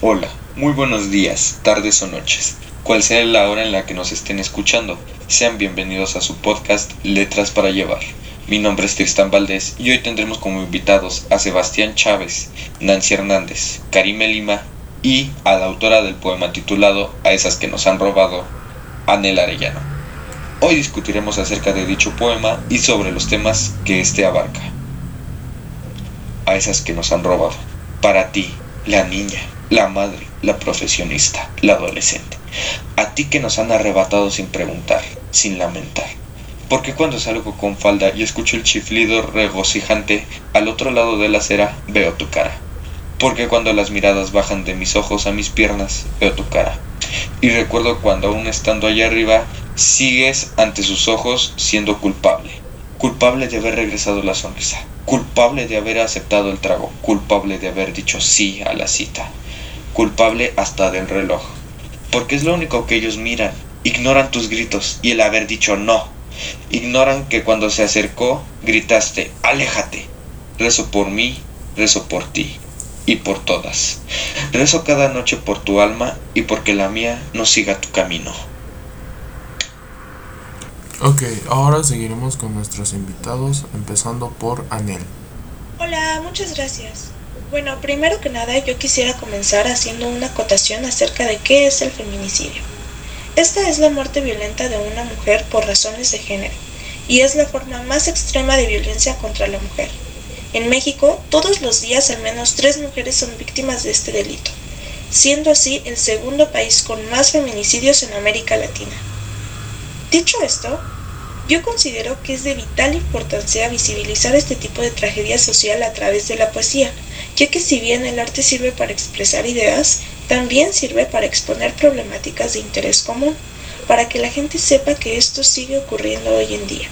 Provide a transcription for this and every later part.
Hola, muy buenos días, tardes o noches. Cual sea la hora en la que nos estén escuchando, sean bienvenidos a su podcast Letras para Llevar. Mi nombre es Tristan Valdés y hoy tendremos como invitados a Sebastián Chávez, Nancy Hernández, Karime Lima y a la autora del poema titulado A esas que nos han robado, Anel Arellano. Hoy discutiremos acerca de dicho poema y sobre los temas que éste abarca. A esas que nos han robado. Para ti, la niña, la madre, la profesionista, la adolescente. A ti que nos han arrebatado sin preguntar, sin lamentar. Porque cuando salgo con falda y escucho el chiflido regocijante, al otro lado de la acera veo tu cara. Porque cuando las miradas bajan de mis ojos a mis piernas, veo tu cara. Y recuerdo cuando aún estando allá arriba, sigues ante sus ojos siendo culpable. Culpable de haber regresado la sonrisa. Culpable de haber aceptado el trago. Culpable de haber dicho sí a la cita culpable hasta del reloj. Porque es lo único que ellos miran. Ignoran tus gritos y el haber dicho no. Ignoran que cuando se acercó gritaste, aléjate. Rezo por mí, rezo por ti y por todas. Rezo cada noche por tu alma y porque la mía no siga tu camino. Ok, ahora seguiremos con nuestros invitados, empezando por Anel. Hola, muchas gracias. Bueno, primero que nada yo quisiera comenzar haciendo una acotación acerca de qué es el feminicidio. Esta es la muerte violenta de una mujer por razones de género y es la forma más extrema de violencia contra la mujer. En México, todos los días al menos tres mujeres son víctimas de este delito, siendo así el segundo país con más feminicidios en América Latina. Dicho esto, yo considero que es de vital importancia visibilizar este tipo de tragedia social a través de la poesía, ya que si bien el arte sirve para expresar ideas, también sirve para exponer problemáticas de interés común, para que la gente sepa que esto sigue ocurriendo hoy en día,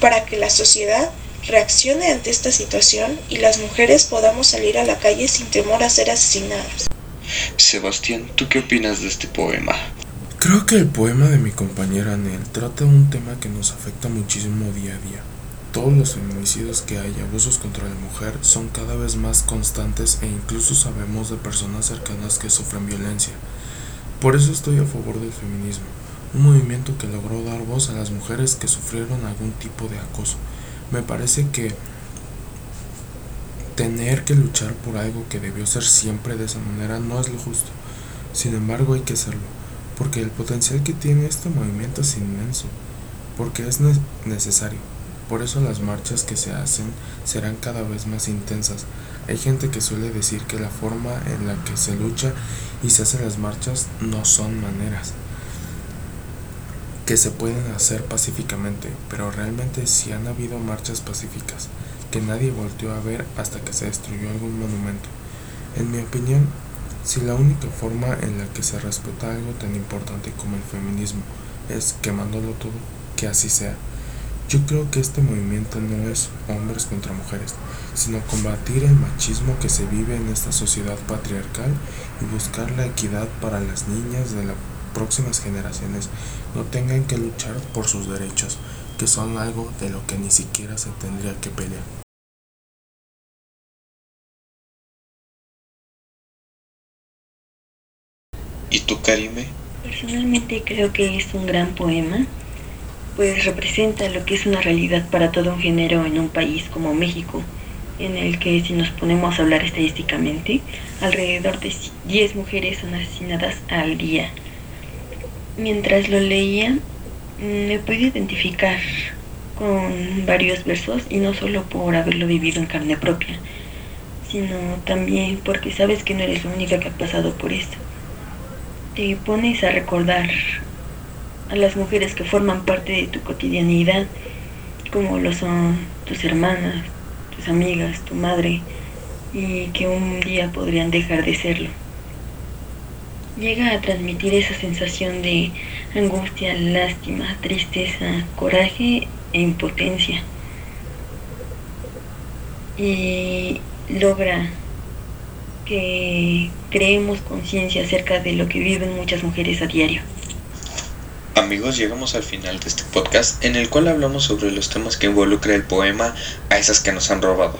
para que la sociedad reaccione ante esta situación y las mujeres podamos salir a la calle sin temor a ser asesinadas. Sebastián, ¿tú qué opinas de este poema? Creo que el poema de mi compañera Nel trata un tema que nos afecta muchísimo día a día todos los feminicidios que hay, abusos contra la mujer, son cada vez más constantes e incluso sabemos de personas cercanas que sufren violencia. Por eso estoy a favor del feminismo, un movimiento que logró dar voz a las mujeres que sufrieron algún tipo de acoso. Me parece que tener que luchar por algo que debió ser siempre de esa manera no es lo justo. Sin embargo hay que hacerlo, porque el potencial que tiene este movimiento es inmenso, porque es necesario. Por eso las marchas que se hacen serán cada vez más intensas. Hay gente que suele decir que la forma en la que se lucha y se hacen las marchas no son maneras que se pueden hacer pacíficamente, pero realmente sí han habido marchas pacíficas que nadie volteó a ver hasta que se destruyó algún monumento. En mi opinión, si la única forma en la que se respeta algo tan importante como el feminismo es quemándolo todo, que así sea. Yo creo que este movimiento no es hombres contra mujeres, sino combatir el machismo que se vive en esta sociedad patriarcal y buscar la equidad para las niñas de las próximas generaciones no tengan que luchar por sus derechos, que son algo de lo que ni siquiera se tendría que pelear. ¿Y tú, Karime? Personalmente creo que es un gran poema pues representa lo que es una realidad para todo un género en un país como México, en el que si nos ponemos a hablar estadísticamente, alrededor de 10 mujeres son asesinadas al día. Mientras lo leía, mm, me pude identificar con varios versos y no solo por haberlo vivido en carne propia, sino también porque sabes que no eres la única que ha pasado por esto. Te pones a recordar a las mujeres que forman parte de tu cotidianidad, como lo son tus hermanas, tus amigas, tu madre, y que un día podrían dejar de serlo. Llega a transmitir esa sensación de angustia, lástima, tristeza, coraje e impotencia. Y logra que creemos conciencia acerca de lo que viven muchas mujeres a diario. Amigos, llegamos al final de este podcast en el cual hablamos sobre los temas que involucra el poema a esas que nos han robado.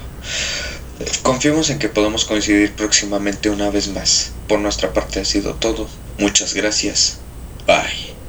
Confiemos en que podamos coincidir próximamente una vez más. Por nuestra parte ha sido todo. Muchas gracias. Bye.